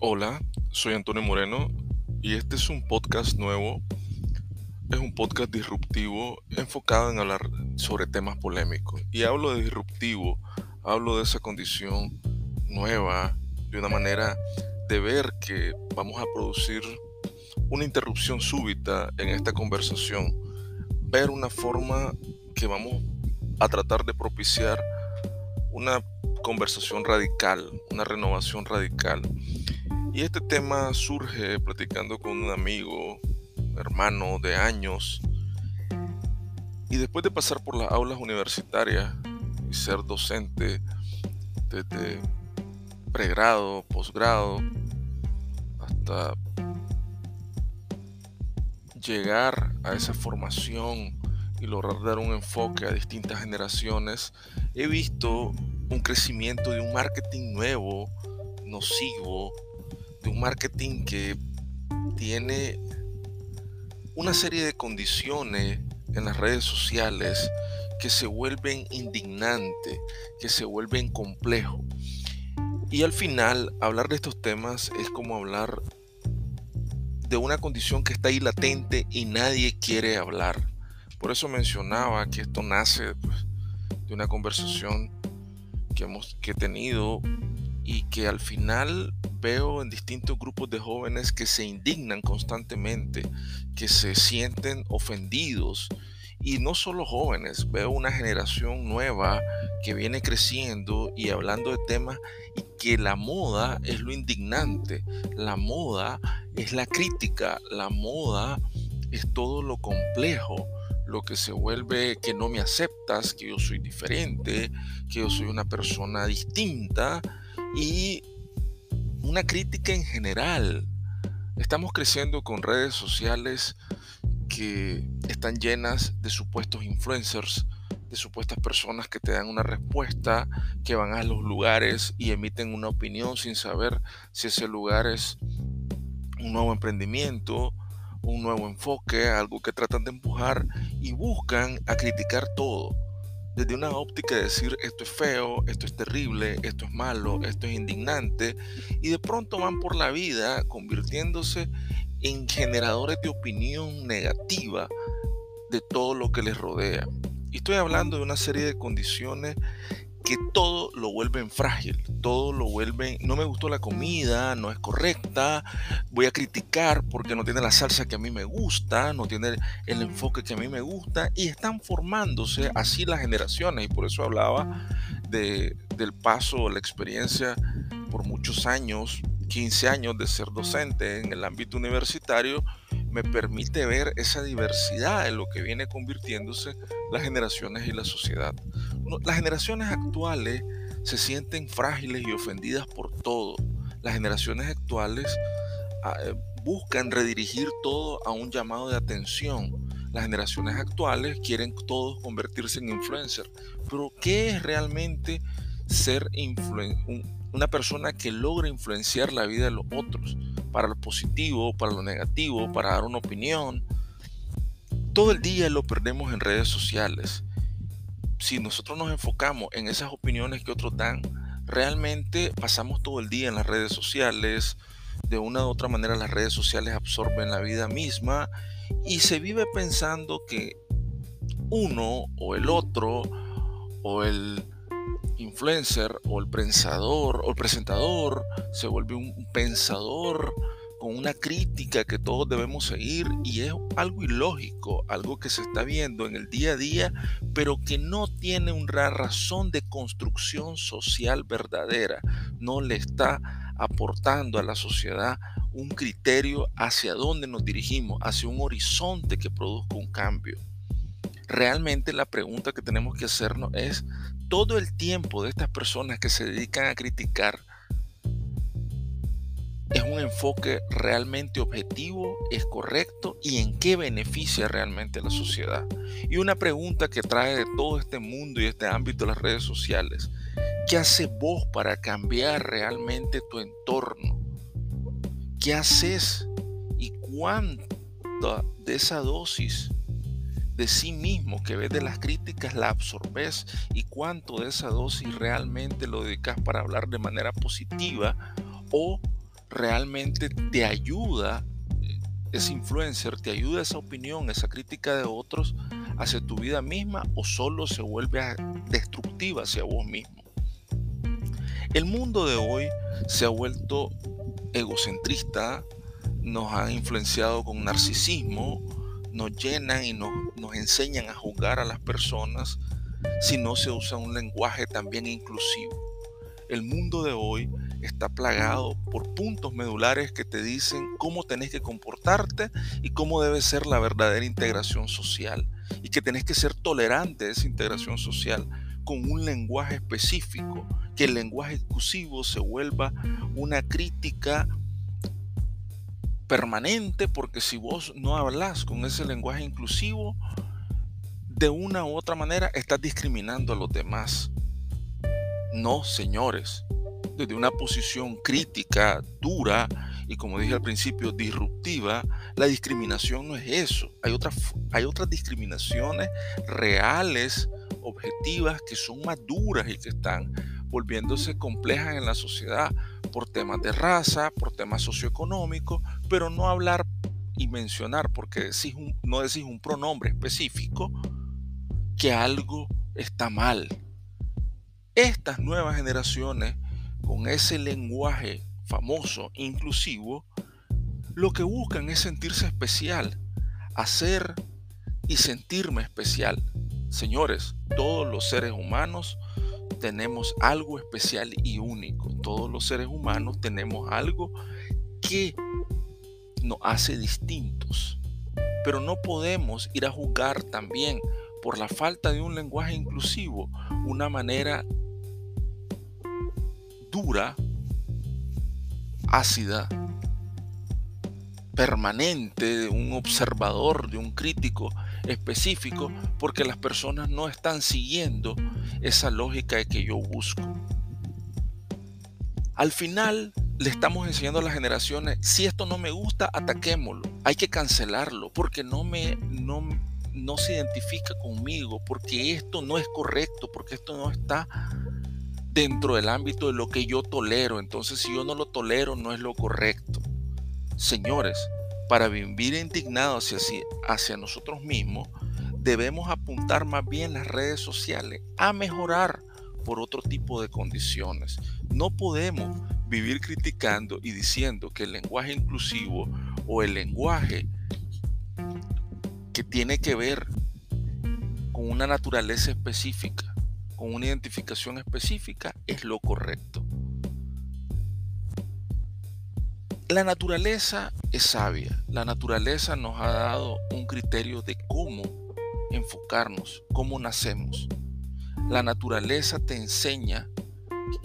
Hola, soy Antonio Moreno y este es un podcast nuevo. Es un podcast disruptivo enfocado en hablar sobre temas polémicos. Y hablo de disruptivo, hablo de esa condición nueva, de una manera de ver que vamos a producir una interrupción súbita en esta conversación. Ver una forma que vamos a tratar de propiciar una conversación radical, una renovación radical. Y este tema surge platicando con un amigo, hermano de años, y después de pasar por las aulas universitarias y ser docente desde pregrado, posgrado, hasta llegar a esa formación y lograr dar un enfoque a distintas generaciones, he visto un crecimiento de un marketing nuevo, nocivo, un marketing que tiene una serie de condiciones en las redes sociales que se vuelven indignantes, que se vuelven complejos. Y al final, hablar de estos temas es como hablar de una condición que está ahí latente y nadie quiere hablar. Por eso mencionaba que esto nace pues, de una conversación que hemos que he tenido y que al final veo en distintos grupos de jóvenes que se indignan constantemente, que se sienten ofendidos. Y no solo jóvenes, veo una generación nueva que viene creciendo y hablando de temas y que la moda es lo indignante, la moda es la crítica, la moda es todo lo complejo, lo que se vuelve que no me aceptas, que yo soy diferente, que yo soy una persona distinta y una crítica en general. Estamos creciendo con redes sociales que están llenas de supuestos influencers, de supuestas personas que te dan una respuesta, que van a los lugares y emiten una opinión sin saber si ese lugar es un nuevo emprendimiento, un nuevo enfoque, algo que tratan de empujar y buscan a criticar todo desde una óptica de decir esto es feo, esto es terrible, esto es malo, esto es indignante, y de pronto van por la vida convirtiéndose en generadores de opinión negativa de todo lo que les rodea. Y estoy hablando de una serie de condiciones que todo lo vuelven frágil, todo lo vuelven, no me gustó la comida, no es correcta, voy a criticar porque no tiene la salsa que a mí me gusta, no tiene el enfoque que a mí me gusta y están formándose así las generaciones y por eso hablaba de, del paso, la experiencia por muchos años, 15 años de ser docente en el ámbito universitario, me permite ver esa diversidad en lo que viene convirtiéndose las generaciones y la sociedad. Las generaciones actuales se sienten frágiles y ofendidas por todo. Las generaciones actuales ah, eh, buscan redirigir todo a un llamado de atención. Las generaciones actuales quieren todos convertirse en influencers. Pero ¿qué es realmente ser una persona que logra influenciar la vida de los otros? Para lo positivo, para lo negativo, para dar una opinión. Todo el día lo perdemos en redes sociales. Si nosotros nos enfocamos en esas opiniones que otros dan, realmente pasamos todo el día en las redes sociales, de una u otra manera las redes sociales absorben la vida misma y se vive pensando que uno o el otro o el influencer o el pensador o el presentador se vuelve un pensador con una crítica que todos debemos seguir y es algo ilógico, algo que se está viendo en el día a día, pero que no tiene una razón de construcción social verdadera, no le está aportando a la sociedad un criterio hacia dónde nos dirigimos, hacia un horizonte que produzca un cambio. Realmente la pregunta que tenemos que hacernos es, todo el tiempo de estas personas que se dedican a criticar, es un enfoque realmente objetivo, es correcto y en qué beneficia realmente la sociedad. Y una pregunta que trae de todo este mundo y este ámbito de las redes sociales, ¿qué hace vos para cambiar realmente tu entorno? ¿Qué haces y cuánta de esa dosis de sí mismo que ves de las críticas la absorbes y cuánto de esa dosis realmente lo dedicas para hablar de manera positiva o realmente te ayuda, ese influencer, te ayuda esa opinión, esa crítica de otros hacia tu vida misma o solo se vuelve destructiva hacia vos mismo. El mundo de hoy se ha vuelto egocentrista, nos ha influenciado con narcisismo, nos llenan y nos, nos enseñan a juzgar a las personas si no se usa un lenguaje también inclusivo. El mundo de hoy está plagado por puntos medulares que te dicen cómo tenés que comportarte y cómo debe ser la verdadera integración social. Y que tenés que ser tolerante de esa integración social con un lenguaje específico, que el lenguaje inclusivo se vuelva una crítica permanente, porque si vos no hablas con ese lenguaje inclusivo, de una u otra manera estás discriminando a los demás. No, señores, desde una posición crítica, dura y como dije al principio, disruptiva, la discriminación no es eso. Hay otras, hay otras discriminaciones reales, objetivas, que son más duras y que están volviéndose complejas en la sociedad por temas de raza, por temas socioeconómicos, pero no hablar y mencionar porque decís no decís un pronombre específico, que algo está mal. Estas nuevas generaciones, con ese lenguaje famoso, inclusivo, lo que buscan es sentirse especial, hacer y sentirme especial. Señores, todos los seres humanos tenemos algo especial y único. Todos los seres humanos tenemos algo que nos hace distintos. Pero no podemos ir a juzgar también por la falta de un lenguaje inclusivo, una manera dura, ácida, permanente de un observador, de un crítico específico, porque las personas no están siguiendo esa lógica que yo busco. Al final le estamos enseñando a las generaciones, si esto no me gusta, ataquémoslo, hay que cancelarlo, porque no me, no, no se identifica conmigo, porque esto no es correcto, porque esto no está dentro del ámbito de lo que yo tolero. Entonces, si yo no lo tolero, no es lo correcto. Señores, para vivir indignados hacia, hacia nosotros mismos, debemos apuntar más bien las redes sociales a mejorar por otro tipo de condiciones. No podemos vivir criticando y diciendo que el lenguaje inclusivo o el lenguaje que tiene que ver con una naturaleza específica, con una identificación específica, es lo correcto. La naturaleza es sabia. La naturaleza nos ha dado un criterio de cómo enfocarnos, cómo nacemos. La naturaleza te enseña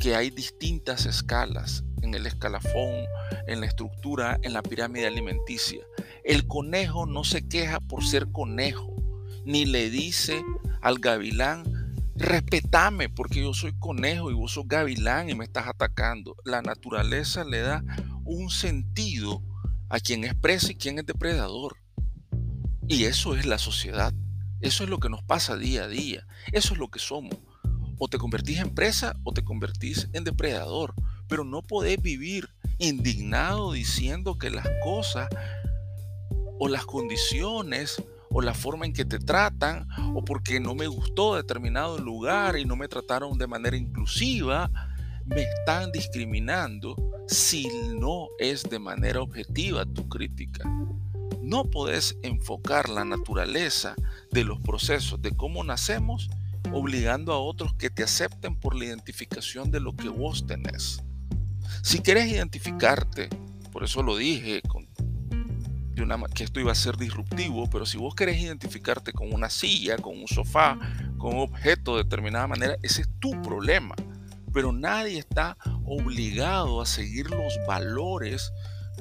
que hay distintas escalas en el escalafón, en la estructura, en la pirámide alimenticia. El conejo no se queja por ser conejo, ni le dice al gavilán, respetame porque yo soy conejo y vos sos gavilán y me estás atacando. La naturaleza le da un sentido a quien es presa y quien es depredador. Y eso es la sociedad. Eso es lo que nos pasa día a día. Eso es lo que somos. O te convertís en presa o te convertís en depredador. Pero no podés vivir indignado diciendo que las cosas o las condiciones o la forma en que te tratan o porque no me gustó determinado lugar y no me trataron de manera inclusiva, me están discriminando si no es de manera objetiva tu crítica. No podés enfocar la naturaleza de los procesos de cómo nacemos obligando a otros que te acepten por la identificación de lo que vos tenés. Si querés identificarte, por eso lo dije con que esto iba a ser disruptivo, pero si vos querés identificarte con una silla, con un sofá, con un objeto de determinada manera, ese es tu problema. Pero nadie está obligado a seguir los valores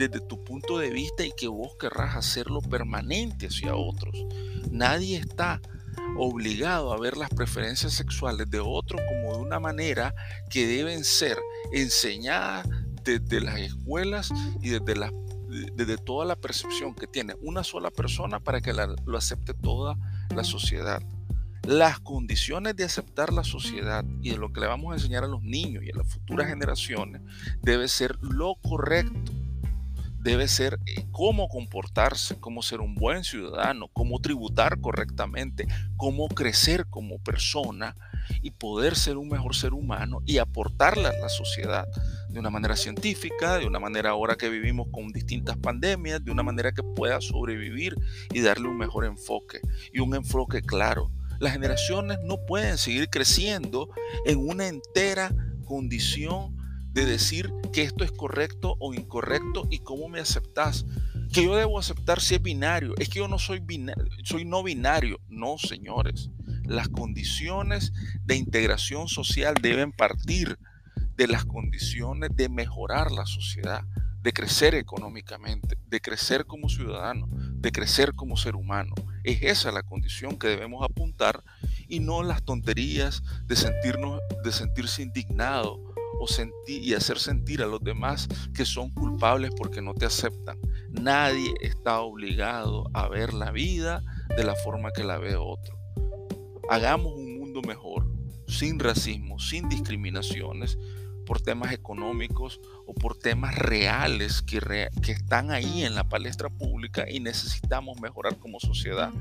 desde tu punto de vista y que vos querrás hacerlo permanente hacia otros. Nadie está obligado a ver las preferencias sexuales de otros como de una manera que deben ser enseñadas desde las escuelas y desde las desde toda la percepción que tiene una sola persona para que lo acepte toda la sociedad. Las condiciones de aceptar la sociedad y de lo que le vamos a enseñar a los niños y a las futuras generaciones debe ser lo correcto. Debe ser eh, cómo comportarse, cómo ser un buen ciudadano, cómo tributar correctamente, cómo crecer como persona y poder ser un mejor ser humano y aportarle a la sociedad de una manera científica, de una manera ahora que vivimos con distintas pandemias, de una manera que pueda sobrevivir y darle un mejor enfoque y un enfoque claro. Las generaciones no pueden seguir creciendo en una entera condición de decir que esto es correcto o incorrecto y cómo me aceptas. Que yo debo aceptar si es binario. Es que yo no soy binario, soy no binario. No, señores. Las condiciones de integración social deben partir de las condiciones de mejorar la sociedad, de crecer económicamente, de crecer como ciudadano, de crecer como ser humano. Es esa la condición que debemos apuntar y no las tonterías de sentirnos de sentirse indignado o sentir y hacer sentir a los demás que son culpables porque no te aceptan. Nadie está obligado a ver la vida de la forma que la ve otro. Hagamos un mundo mejor, sin racismo, sin discriminaciones, por temas económicos o por temas reales que, que están ahí en la palestra pública y necesitamos mejorar como sociedad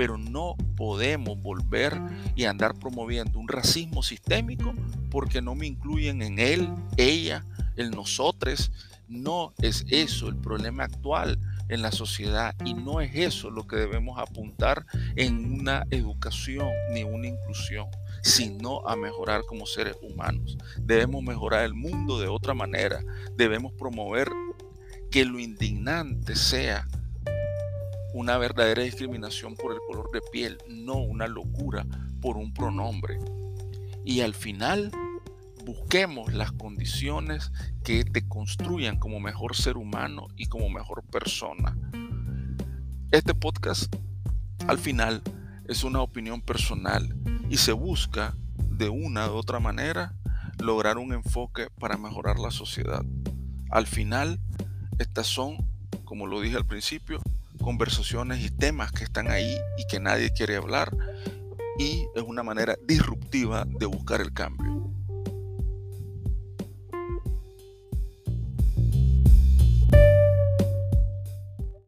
pero no podemos volver y andar promoviendo un racismo sistémico porque no me incluyen en él, ella, el nosotros. No es eso el problema actual en la sociedad y no es eso lo que debemos apuntar en una educación ni una inclusión, sino a mejorar como seres humanos. Debemos mejorar el mundo de otra manera. Debemos promover que lo indignante sea una verdadera discriminación por el color de piel, no una locura por un pronombre. Y al final, busquemos las condiciones que te construyan como mejor ser humano y como mejor persona. Este podcast, al final, es una opinión personal y se busca de una u otra manera lograr un enfoque para mejorar la sociedad. Al final, estas son, como lo dije al principio, conversaciones y temas que están ahí y que nadie quiere hablar. Y es una manera disruptiva de buscar el cambio.